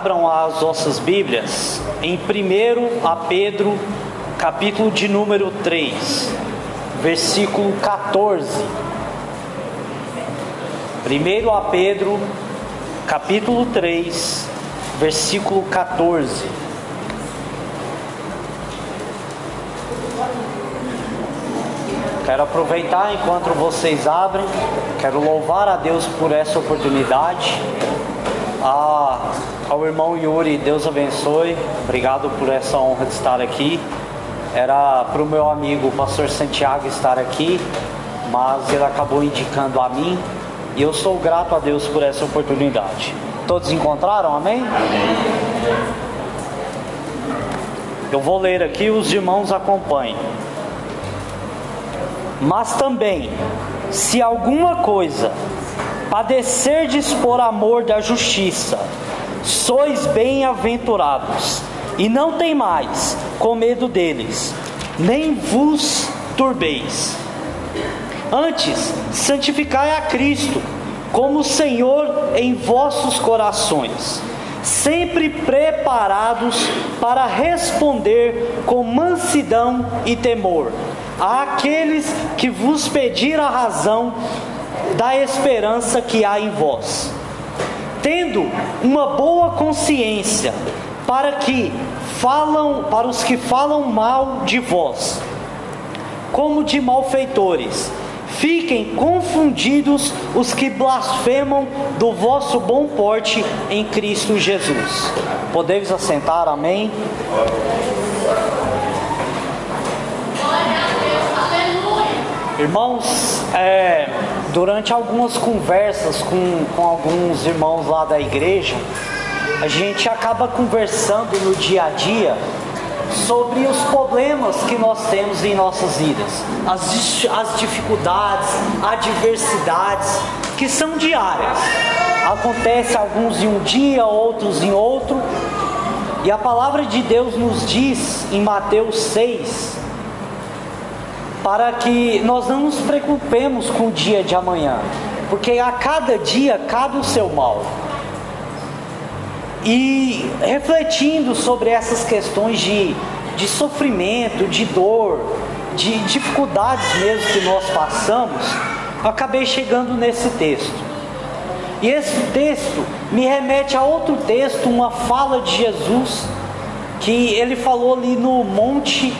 abram as nossas Bíblias em 1 a Pedro, capítulo de número 3, versículo 14. 1 a Pedro, capítulo 3, versículo 14. Quero aproveitar enquanto vocês abrem, quero louvar a Deus por essa oportunidade. A, ao irmão Yuri, Deus abençoe, obrigado por essa honra de estar aqui. Era para o meu amigo o pastor Santiago estar aqui, mas ele acabou indicando a mim e eu sou grato a Deus por essa oportunidade. Todos encontraram? Amém? Eu vou ler aqui, os irmãos acompanhem. Mas também, se alguma coisa padecerdes por amor da justiça, sois bem-aventurados, e não tem mais com medo deles, nem vos turbeis. Antes, santificai a Cristo como Senhor em vossos corações, sempre preparados para responder com mansidão e temor àqueles que vos pediram a razão da esperança que há em vós, tendo uma boa consciência para que falam para os que falam mal de vós, como de malfeitores. Fiquem confundidos os que blasfemam do vosso bom porte em Cristo Jesus. Podemos assentar, amém? Irmãos, é, durante algumas conversas com, com alguns irmãos lá da igreja, a gente acaba conversando no dia a dia sobre os problemas que nós temos em nossas vidas, as, as dificuldades, adversidades que são diárias. Acontece alguns em um dia, outros em outro. E a palavra de Deus nos diz em Mateus 6, para que nós não nos preocupemos com o dia de amanhã, porque a cada dia cabe o seu mal. E refletindo sobre essas questões de, de sofrimento, de dor, de dificuldades mesmo que nós passamos, acabei chegando nesse texto. E esse texto me remete a outro texto, uma fala de Jesus, que ele falou ali no Monte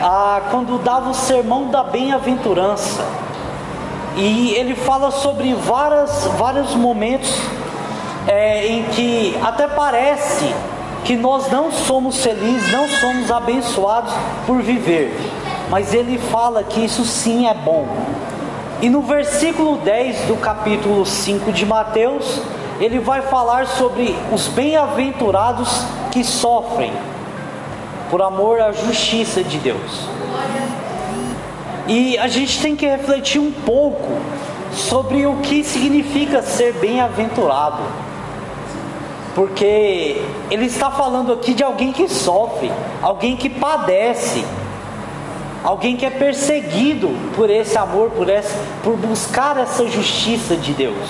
ah, quando dava o sermão da bem-aventurança. E ele fala sobre várias, vários momentos é, em que até parece que nós não somos felizes, não somos abençoados por viver, mas ele fala que isso sim é bom. E no versículo 10 do capítulo 5 de Mateus, ele vai falar sobre os bem-aventurados que sofrem por amor à justiça de Deus. E a gente tem que refletir um pouco sobre o que significa ser bem-aventurado. Porque ele está falando aqui de alguém que sofre, alguém que padece, alguém que é perseguido por esse amor, por, essa, por buscar essa justiça de Deus.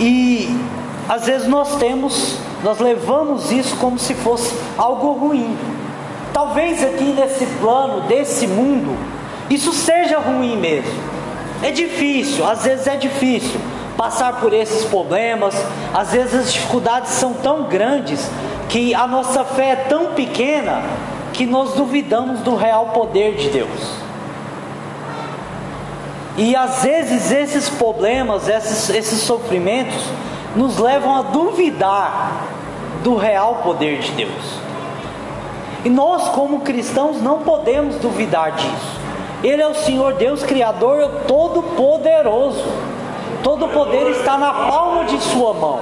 E às vezes nós temos nós levamos isso como se fosse algo ruim. Talvez aqui nesse plano, desse mundo, isso seja ruim mesmo. É difícil, às vezes é difícil passar por esses problemas, às vezes as dificuldades são tão grandes que a nossa fé é tão pequena que nós duvidamos do real poder de Deus. E às vezes esses problemas, esses, esses sofrimentos, nos levam a duvidar do real poder de Deus. E nós, como cristãos, não podemos duvidar disso. Ele é o Senhor Deus Criador Todo-Poderoso. Todo poder está na palma de Sua mão.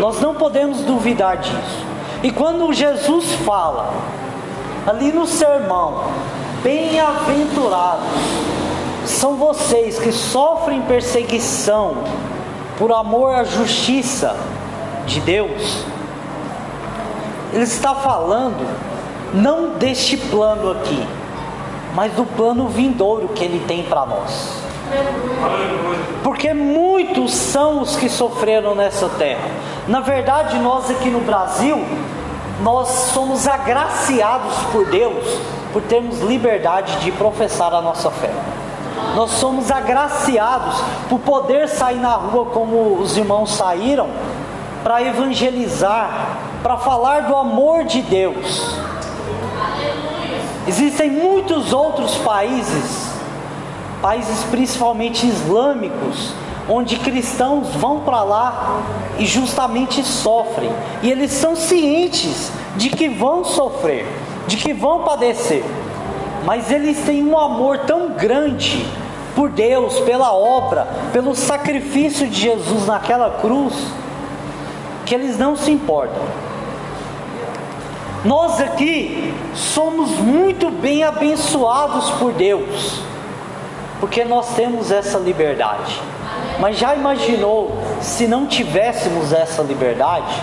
Nós não podemos duvidar disso. E quando Jesus fala, ali no sermão, bem-aventurados são vocês que sofrem perseguição por amor à justiça de Deus, ele está falando não deste plano aqui, mas do plano vindouro que ele tem para nós. Porque muitos são os que sofreram nessa terra. Na verdade, nós aqui no Brasil, nós somos agraciados por Deus por termos liberdade de professar a nossa fé. Nós somos agraciados por poder sair na rua como os irmãos saíram para evangelizar, para falar do amor de Deus. Existem muitos outros países, países principalmente islâmicos, onde cristãos vão para lá e justamente sofrem. E eles são cientes de que vão sofrer, de que vão padecer. Mas eles têm um amor tão grande por Deus, pela obra, pelo sacrifício de Jesus naquela cruz, que eles não se importam. Nós aqui somos muito bem abençoados por Deus, porque nós temos essa liberdade. Mas já imaginou se não tivéssemos essa liberdade?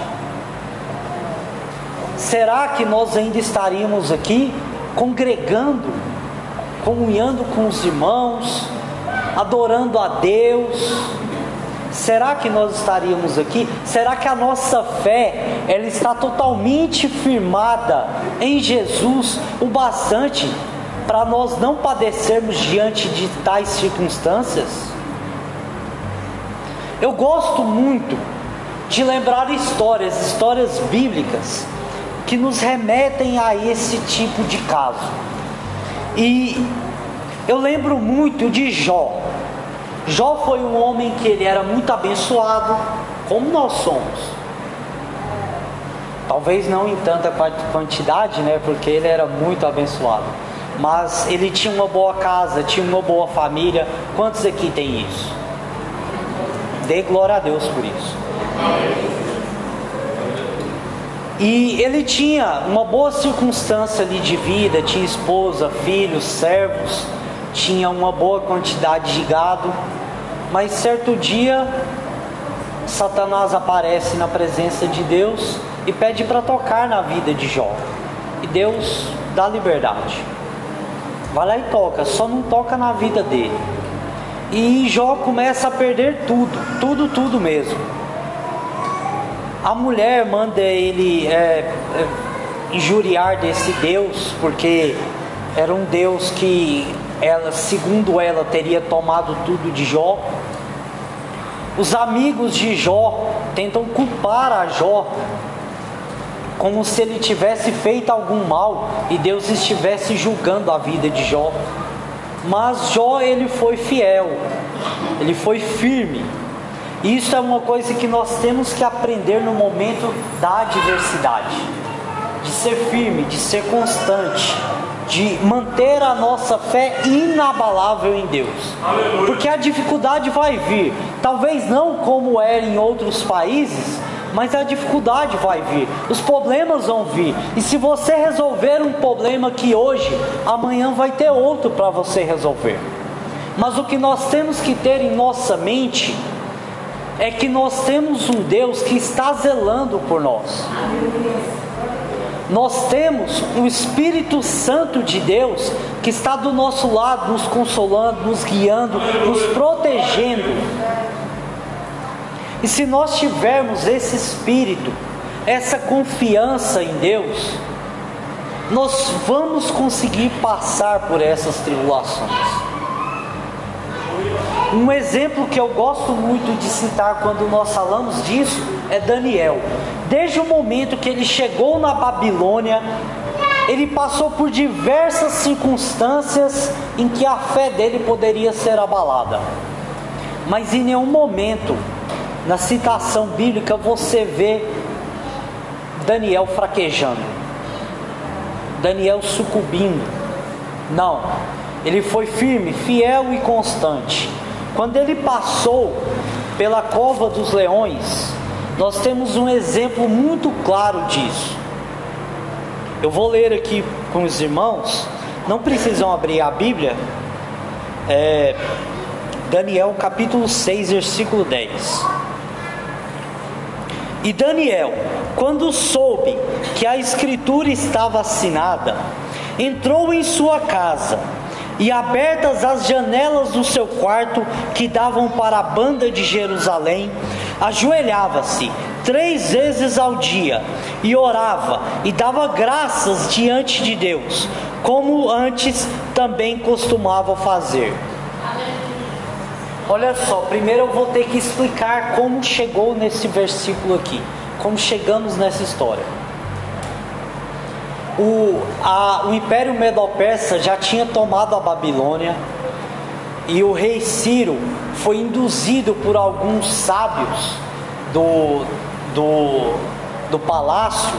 Será que nós ainda estaríamos aqui congregando, comunhando com os irmãos, adorando a Deus? Será que nós estaríamos aqui? Será que a nossa fé ela está totalmente firmada em Jesus o bastante para nós não padecermos diante de tais circunstâncias? Eu gosto muito de lembrar histórias, histórias bíblicas, que nos remetem a esse tipo de caso. E eu lembro muito de Jó. Jó foi um homem que ele era muito abençoado, como nós somos. Talvez não em tanta quantidade, né? Porque ele era muito abençoado. Mas ele tinha uma boa casa, tinha uma boa família. Quantos aqui tem isso? Dê glória a Deus por isso. E ele tinha uma boa circunstância ali de vida, tinha esposa, filhos, servos, tinha uma boa quantidade de gado, mas certo dia Satanás aparece na presença de Deus e pede para tocar na vida de Jó. E Deus dá liberdade. Vai lá e toca, só não toca na vida dele. E Jó começa a perder tudo, tudo, tudo mesmo. A mulher manda ele é, é, injuriar desse Deus, porque era um Deus que ela, segundo ela, teria tomado tudo de Jó. Os amigos de Jó tentam culpar a Jó como se ele tivesse feito algum mal e Deus estivesse julgando a vida de Jó. Mas Jó ele foi fiel, ele foi firme. Isso é uma coisa que nós temos que aprender no momento da adversidade, de ser firme, de ser constante, de manter a nossa fé inabalável em Deus. Porque a dificuldade vai vir, talvez não como era em outros países, mas a dificuldade vai vir, os problemas vão vir. E se você resolver um problema que hoje, amanhã vai ter outro para você resolver. Mas o que nós temos que ter em nossa mente é que nós temos um Deus que está zelando por nós. Nós temos o Espírito Santo de Deus que está do nosso lado, nos consolando, nos guiando, nos protegendo. E se nós tivermos esse espírito, essa confiança em Deus, nós vamos conseguir passar por essas tribulações. Um exemplo que eu gosto muito de citar quando nós falamos disso é Daniel. Desde o momento que ele chegou na Babilônia, ele passou por diversas circunstâncias em que a fé dele poderia ser abalada. Mas em nenhum momento na citação bíblica você vê Daniel fraquejando, Daniel sucumbindo. Não, ele foi firme, fiel e constante. Quando ele passou pela cova dos leões, nós temos um exemplo muito claro disso. Eu vou ler aqui com os irmãos, não precisam abrir a Bíblia, é, Daniel capítulo 6, versículo 10. E Daniel, quando soube que a escritura estava assinada, entrou em sua casa, e abertas as janelas do seu quarto que davam para a banda de Jerusalém, ajoelhava-se três vezes ao dia e orava e dava graças diante de Deus, como antes também costumava fazer. Olha só, primeiro eu vou ter que explicar como chegou nesse versículo aqui, como chegamos nessa história. O, a, o Império Medo-Persa já tinha tomado a Babilônia e o rei Ciro foi induzido por alguns sábios do, do, do palácio,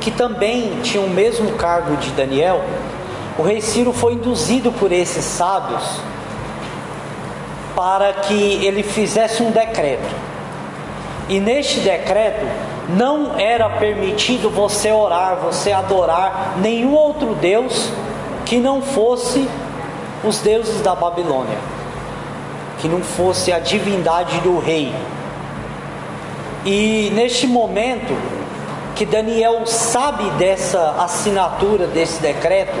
que também tinham o mesmo cargo de Daniel. O rei Ciro foi induzido por esses sábios para que ele fizesse um decreto. E neste decreto não era permitido você orar, você adorar nenhum outro Deus que não fosse os deuses da Babilônia, que não fosse a divindade do rei. E neste momento que Daniel sabe dessa assinatura desse decreto,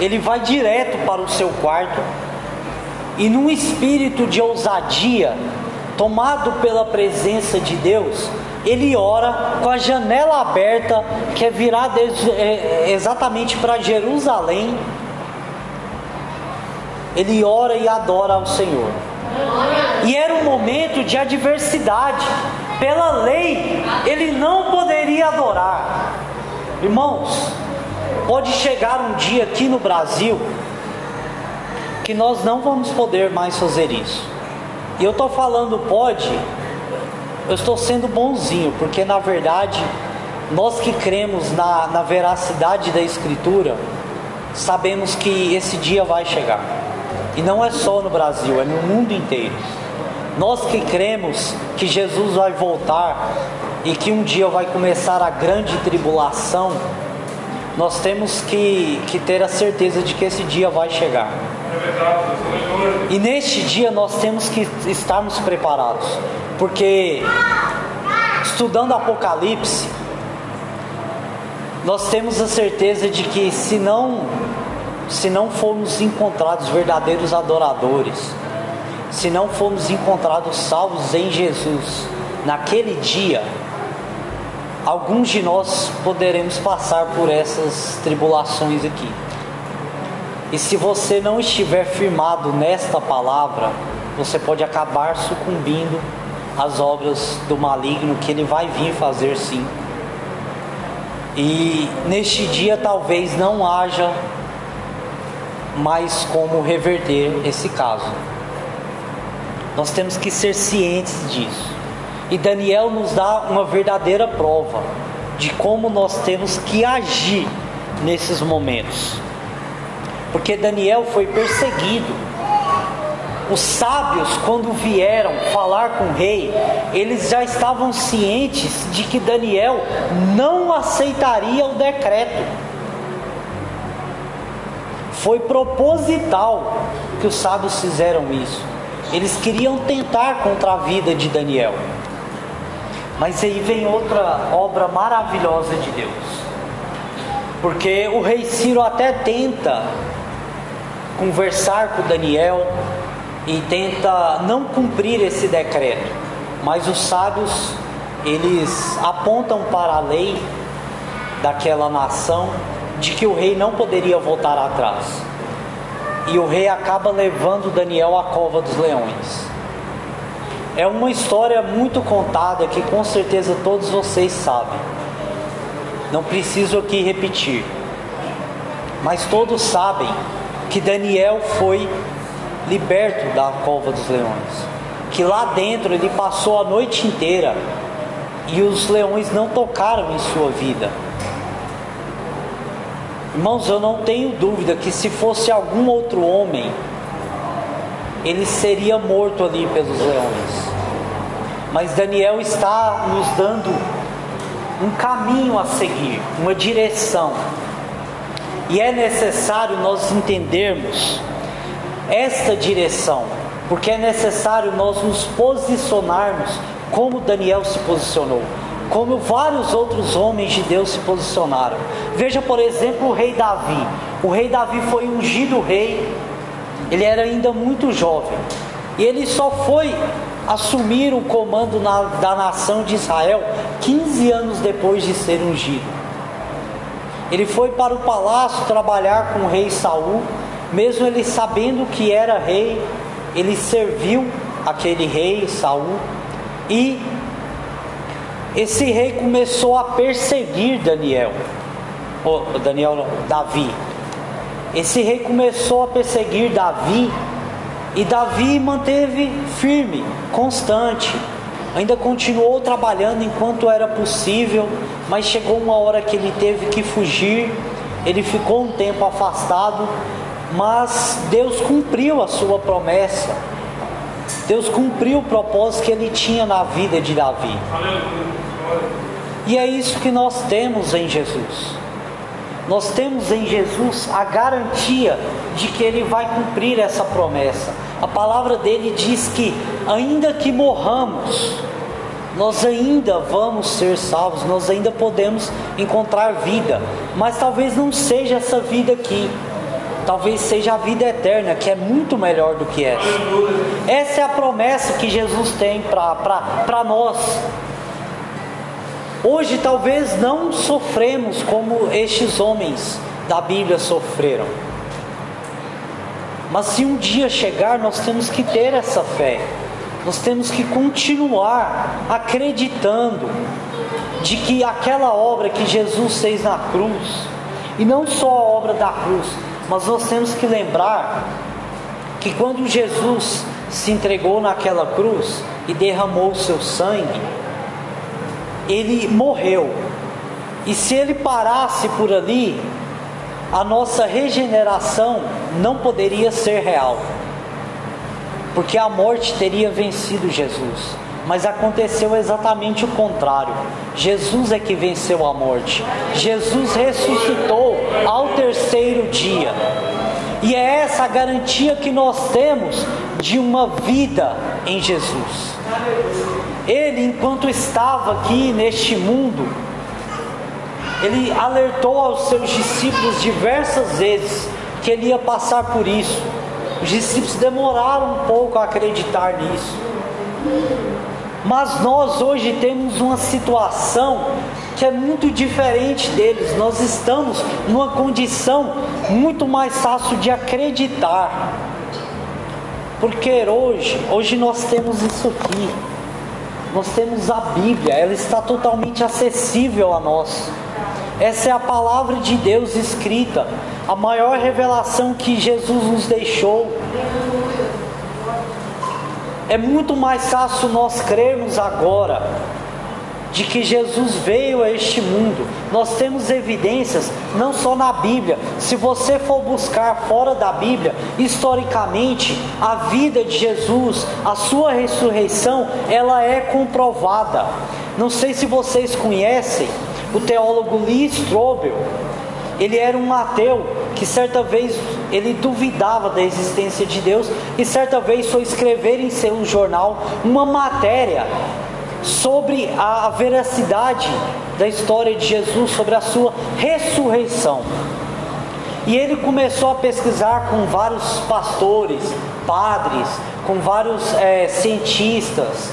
ele vai direto para o seu quarto e num espírito de ousadia, tomado pela presença de Deus, ele ora com a janela aberta, que é virada é, exatamente para Jerusalém. Ele ora e adora ao Senhor. E era um momento de adversidade. Pela lei, ele não poderia adorar. Irmãos, pode chegar um dia aqui no Brasil que nós não vamos poder mais fazer isso. E eu estou falando pode, eu estou sendo bonzinho, porque na verdade, nós que cremos na, na veracidade da Escritura, sabemos que esse dia vai chegar. E não é só no Brasil, é no mundo inteiro. Nós que cremos que Jesus vai voltar e que um dia vai começar a grande tribulação, nós temos que, que ter a certeza de que esse dia vai chegar. E neste dia nós temos que estarmos preparados, porque estudando Apocalipse, nós temos a certeza de que se não se não formos encontrados verdadeiros adoradores, se não formos encontrados salvos em Jesus naquele dia, alguns de nós poderemos passar por essas tribulações aqui. E se você não estiver firmado nesta palavra, você pode acabar sucumbindo às obras do maligno que ele vai vir fazer sim. E neste dia talvez não haja mais como reverter esse caso. Nós temos que ser cientes disso. E Daniel nos dá uma verdadeira prova de como nós temos que agir nesses momentos porque Daniel foi perseguido. Os sábios, quando vieram falar com o rei, eles já estavam cientes de que Daniel não aceitaria o decreto. Foi proposital que os sábios fizeram isso. Eles queriam tentar contra a vida de Daniel. Mas aí vem outra obra maravilhosa de Deus. Porque o rei Ciro até tenta conversar com Daniel e tenta não cumprir esse decreto. Mas os sábios, eles apontam para a lei daquela nação de que o rei não poderia voltar atrás. E o rei acaba levando Daniel à cova dos leões. É uma história muito contada que com certeza todos vocês sabem. Não preciso aqui repetir. Mas todos sabem que Daniel foi liberto da cova dos leões, que lá dentro ele passou a noite inteira e os leões não tocaram em sua vida. Irmãos, eu não tenho dúvida que se fosse algum outro homem, ele seria morto ali pelos leões. Mas Daniel está nos dando um caminho a seguir, uma direção. E é necessário nós entendermos esta direção, porque é necessário nós nos posicionarmos como Daniel se posicionou, como vários outros homens de Deus se posicionaram. Veja, por exemplo, o rei Davi. O rei Davi foi ungido rei Ele era ainda muito jovem. E ele só foi assumir o comando na, da nação de Israel 15 anos depois de ser ungido. Ele foi para o palácio trabalhar com o rei Saul, mesmo ele sabendo que era rei, ele serviu aquele rei Saul e esse rei começou a perseguir Daniel. Oh, Daniel não, Davi. Esse rei começou a perseguir Davi e Davi manteve firme, constante. Ainda continuou trabalhando enquanto era possível, mas chegou uma hora que ele teve que fugir. Ele ficou um tempo afastado, mas Deus cumpriu a sua promessa. Deus cumpriu o propósito que ele tinha na vida de Davi. E é isso que nós temos em Jesus. Nós temos em Jesus a garantia de que ele vai cumprir essa promessa. A palavra dele diz que, ainda que morramos, nós ainda vamos ser salvos, nós ainda podemos encontrar vida, mas talvez não seja essa vida aqui. Talvez seja a vida eterna, que é muito melhor do que essa. Essa é a promessa que Jesus tem para nós. Hoje talvez não sofremos como estes homens da Bíblia sofreram. Mas se um dia chegar, nós temos que ter essa fé. Nós temos que continuar acreditando de que aquela obra que Jesus fez na cruz, e não só a obra da cruz, mas nós temos que lembrar que quando Jesus se entregou naquela cruz e derramou o seu sangue, ele morreu. E se ele parasse por ali, a nossa regeneração não poderia ser real. Porque a morte teria vencido Jesus. Mas aconteceu exatamente o contrário. Jesus é que venceu a morte. Jesus ressuscitou ao terceiro dia. E é essa a garantia que nós temos de uma vida em Jesus. Ele, enquanto estava aqui neste mundo, ele alertou aos seus discípulos diversas vezes que ele ia passar por isso. Os discípulos demoraram um pouco a acreditar nisso. Mas nós hoje temos uma situação que é muito diferente deles. Nós estamos numa condição muito mais fácil de acreditar. Porque hoje, hoje nós temos isso aqui. Nós temos a Bíblia, ela está totalmente acessível a nós. Essa é a palavra de Deus escrita, a maior revelação que Jesus nos deixou. É muito mais fácil nós crermos agora de que Jesus veio a este mundo. Nós temos evidências não só na Bíblia. Se você for buscar fora da Bíblia, historicamente, a vida de Jesus, a sua ressurreição, ela é comprovada. Não sei se vocês conhecem o teólogo Lee Strobel. Ele era um ateu que certa vez ele duvidava da existência de Deus e certa vez foi escrever em seu jornal uma matéria sobre a veracidade da história de Jesus, sobre a sua ressurreição. E ele começou a pesquisar com vários pastores, padres, com vários é, cientistas,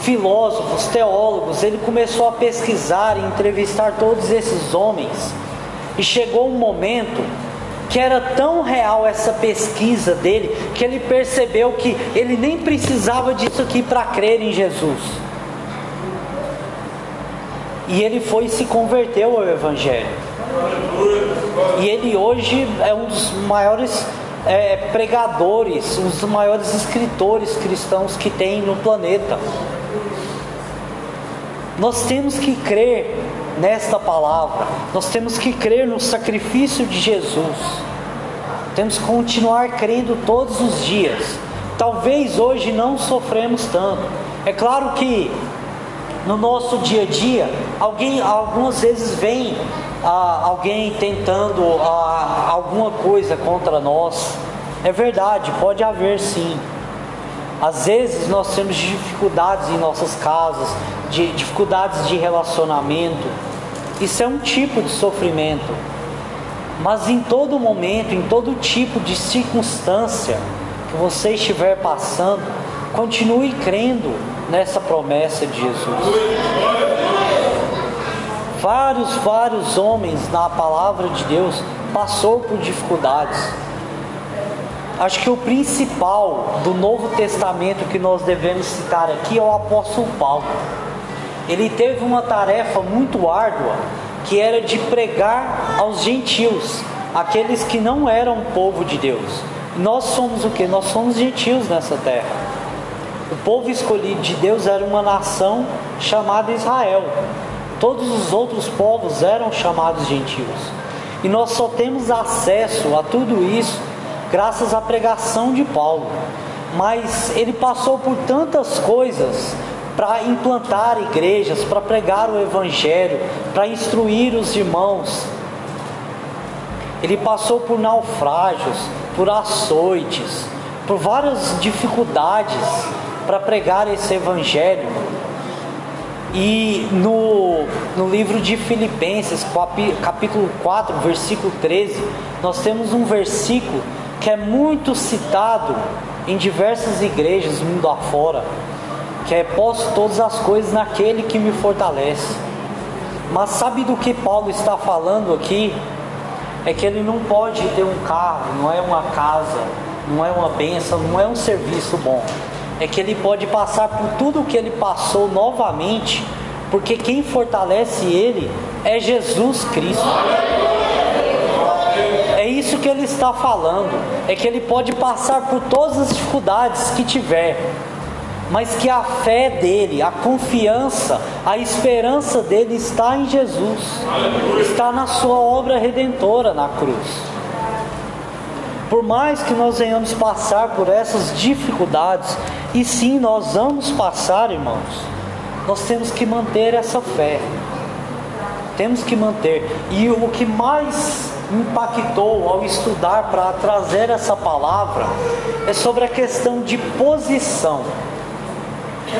filósofos, teólogos. Ele começou a pesquisar e entrevistar todos esses homens. E chegou um momento que era tão real essa pesquisa dele que ele percebeu que ele nem precisava disso aqui para crer em Jesus. E ele foi e se converteu ao Evangelho. E ele hoje é um dos maiores é, pregadores, um dos maiores escritores cristãos que tem no planeta. Nós temos que crer nesta palavra. Nós temos que crer no sacrifício de Jesus. Temos que continuar crendo todos os dias. Talvez hoje não sofremos tanto. É claro que no nosso dia a dia, alguém algumas vezes vem ah, alguém tentando ah, alguma coisa contra nós. É verdade, pode haver sim. Às vezes nós temos dificuldades em nossas casas, de dificuldades de relacionamento. Isso é um tipo de sofrimento. Mas em todo momento, em todo tipo de circunstância que você estiver passando, continue crendo nessa promessa de Jesus. Vários, vários homens na palavra de Deus passou por dificuldades. Acho que o principal do Novo Testamento que nós devemos citar aqui é o apóstolo Paulo. Ele teve uma tarefa muito árdua, que era de pregar aos gentios, aqueles que não eram povo de Deus. Nós somos o que? Nós somos gentios nessa terra. O povo escolhido de Deus era uma nação chamada Israel. Todos os outros povos eram chamados gentios. E nós só temos acesso a tudo isso graças à pregação de Paulo. Mas ele passou por tantas coisas para implantar igrejas, para pregar o evangelho, para instruir os irmãos. Ele passou por naufrágios, por açoites, por várias dificuldades para pregar esse evangelho. E no, no livro de Filipenses, capítulo 4, versículo 13, nós temos um versículo que é muito citado em diversas igrejas mundo afora, que é posso todas as coisas naquele que me fortalece. Mas sabe do que Paulo está falando aqui? É que ele não pode ter um carro, não é uma casa, não é uma benção, não é um serviço bom. É que ele pode passar por tudo o que ele passou novamente, porque quem fortalece ele é Jesus Cristo que ele está falando, é que ele pode passar por todas as dificuldades que tiver, mas que a fé dele, a confiança, a esperança dele está em Jesus, está na sua obra redentora na cruz. Por mais que nós venhamos passar por essas dificuldades, e sim nós vamos passar, irmãos, nós temos que manter essa fé. Temos que manter. E o que mais impactou ao estudar para trazer essa palavra é sobre a questão de posição.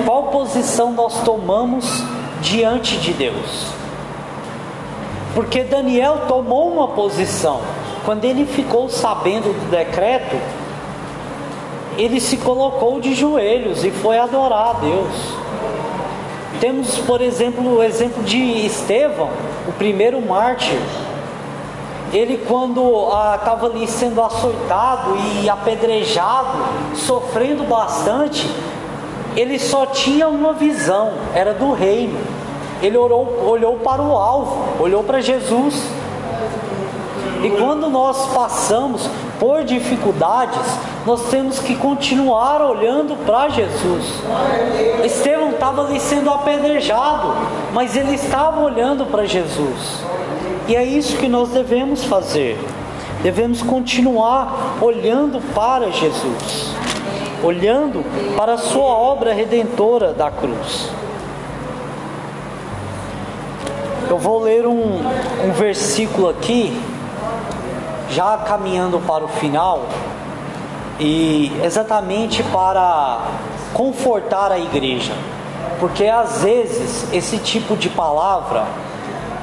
Qual posição nós tomamos diante de Deus? Porque Daniel tomou uma posição. Quando ele ficou sabendo do decreto, ele se colocou de joelhos e foi adorar a Deus. Temos, por exemplo, o exemplo de Estevão, o primeiro mártir ele quando estava ah, ali sendo açoitado e apedrejado, sofrendo bastante, ele só tinha uma visão, era do reino. Ele orou, olhou para o alvo, olhou para Jesus. E quando nós passamos por dificuldades, nós temos que continuar olhando para Jesus. Estevão estava ali sendo apedrejado, mas ele estava olhando para Jesus. E é isso que nós devemos fazer. Devemos continuar olhando para Jesus, olhando para a sua obra redentora da cruz. Eu vou ler um, um versículo aqui, já caminhando para o final, e exatamente para confortar a igreja, porque às vezes esse tipo de palavra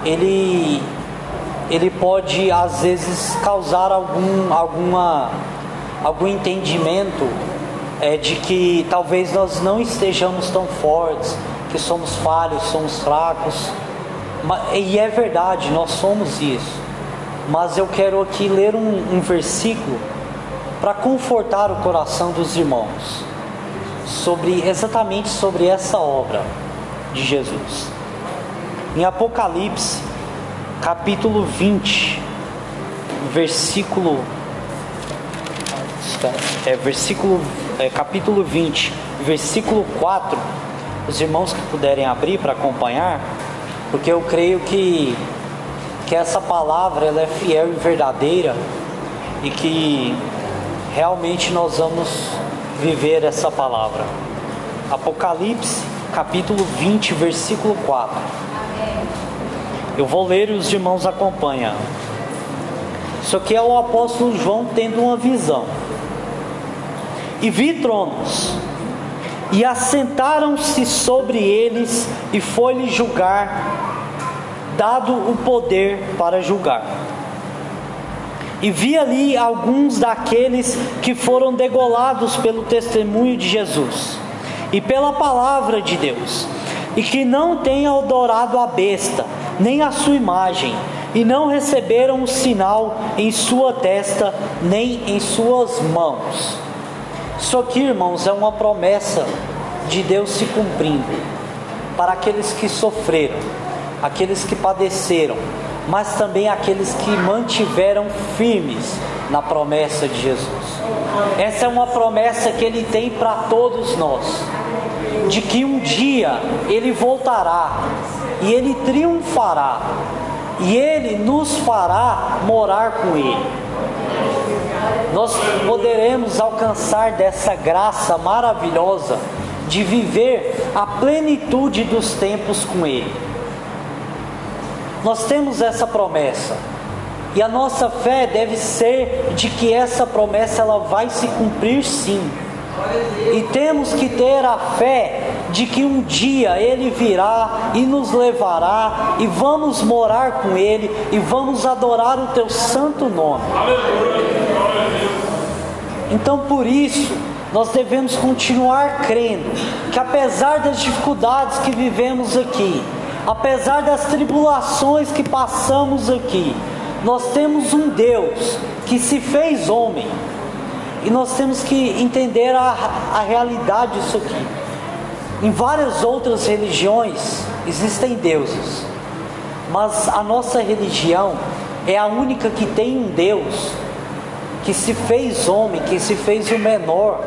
ele ele pode às vezes causar algum, alguma, algum entendimento é, de que talvez nós não estejamos tão fortes, que somos falhos, somos fracos. E é verdade, nós somos isso. Mas eu quero aqui ler um, um versículo para confortar o coração dos irmãos sobre exatamente sobre essa obra de Jesus. Em Apocalipse capítulo 20, versículo é, versículo é, capítulo 20, versículo 4. Os irmãos que puderem abrir para acompanhar, porque eu creio que que essa palavra ela é fiel e verdadeira e que realmente nós vamos viver essa palavra. Apocalipse, capítulo 20, versículo 4. Eu vou ler e os irmãos acompanham. Isso aqui é o apóstolo João tendo uma visão. E vi tronos, e assentaram-se sobre eles, e foi-lhe julgar, dado o poder para julgar. e vi ali alguns daqueles que foram degolados pelo testemunho de Jesus e pela palavra de Deus, e que não têm adorado a besta, nem a sua imagem, e não receberam o sinal em sua testa, nem em suas mãos. Isso aqui, irmãos, é uma promessa de Deus se cumprindo para aqueles que sofreram, aqueles que padeceram, mas também aqueles que mantiveram firmes na promessa de Jesus. Essa é uma promessa que ele tem para todos nós, de que um dia ele voltará e ele triunfará e ele nos fará morar com ele. Nós poderemos alcançar dessa graça maravilhosa de viver a plenitude dos tempos com ele. Nós temos essa promessa. E a nossa fé deve ser de que essa promessa ela vai se cumprir sim. E temos que ter a fé de que um dia Ele virá e nos levará, e vamos morar com Ele, e vamos adorar o Teu santo nome. Então, por isso, nós devemos continuar crendo que, apesar das dificuldades que vivemos aqui, apesar das tribulações que passamos aqui, nós temos um Deus que se fez homem. E nós temos que entender a, a realidade disso aqui. Em várias outras religiões existem deuses, mas a nossa religião é a única que tem um Deus que se fez homem, que se fez o menor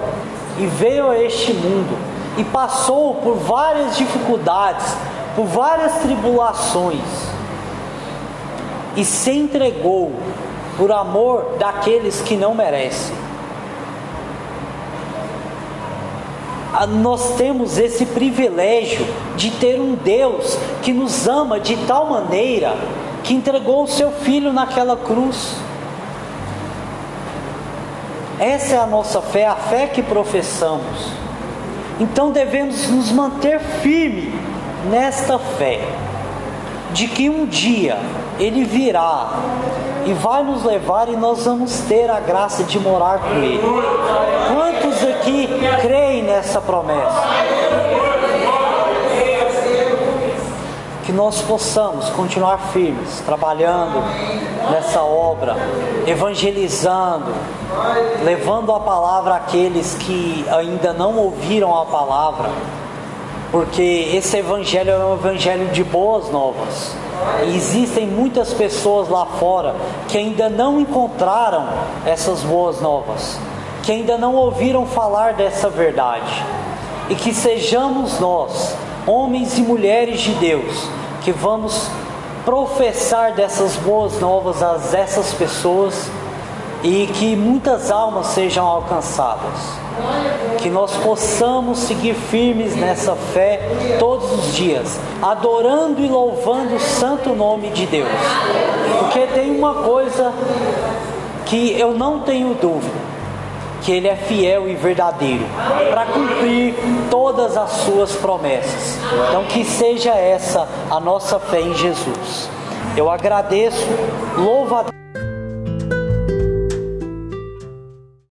e veio a este mundo e passou por várias dificuldades, por várias tribulações e se entregou por amor daqueles que não merecem. Nós temos esse privilégio de ter um Deus que nos ama de tal maneira que entregou o seu filho naquela cruz. Essa é a nossa fé, a fé que professamos. Então devemos nos manter firme nesta fé de que um dia ele virá e vai nos levar e nós vamos ter a graça de morar com ele. Aqui creem nessa promessa? Que nós possamos continuar firmes, trabalhando nessa obra, evangelizando, levando a palavra àqueles que ainda não ouviram a palavra porque esse evangelho é um evangelho de boas novas. E existem muitas pessoas lá fora que ainda não encontraram essas boas novas, que ainda não ouviram falar dessa verdade. E que sejamos nós, homens e mulheres de Deus, que vamos professar dessas boas novas a essas pessoas e que muitas almas sejam alcançadas que nós possamos seguir firmes nessa fé todos os dias, adorando e louvando o santo nome de Deus. Porque tem uma coisa que eu não tenho dúvida, que Ele é fiel e verdadeiro para cumprir todas as suas promessas. Então, que seja essa a nossa fé em Jesus. Eu agradeço, louvo a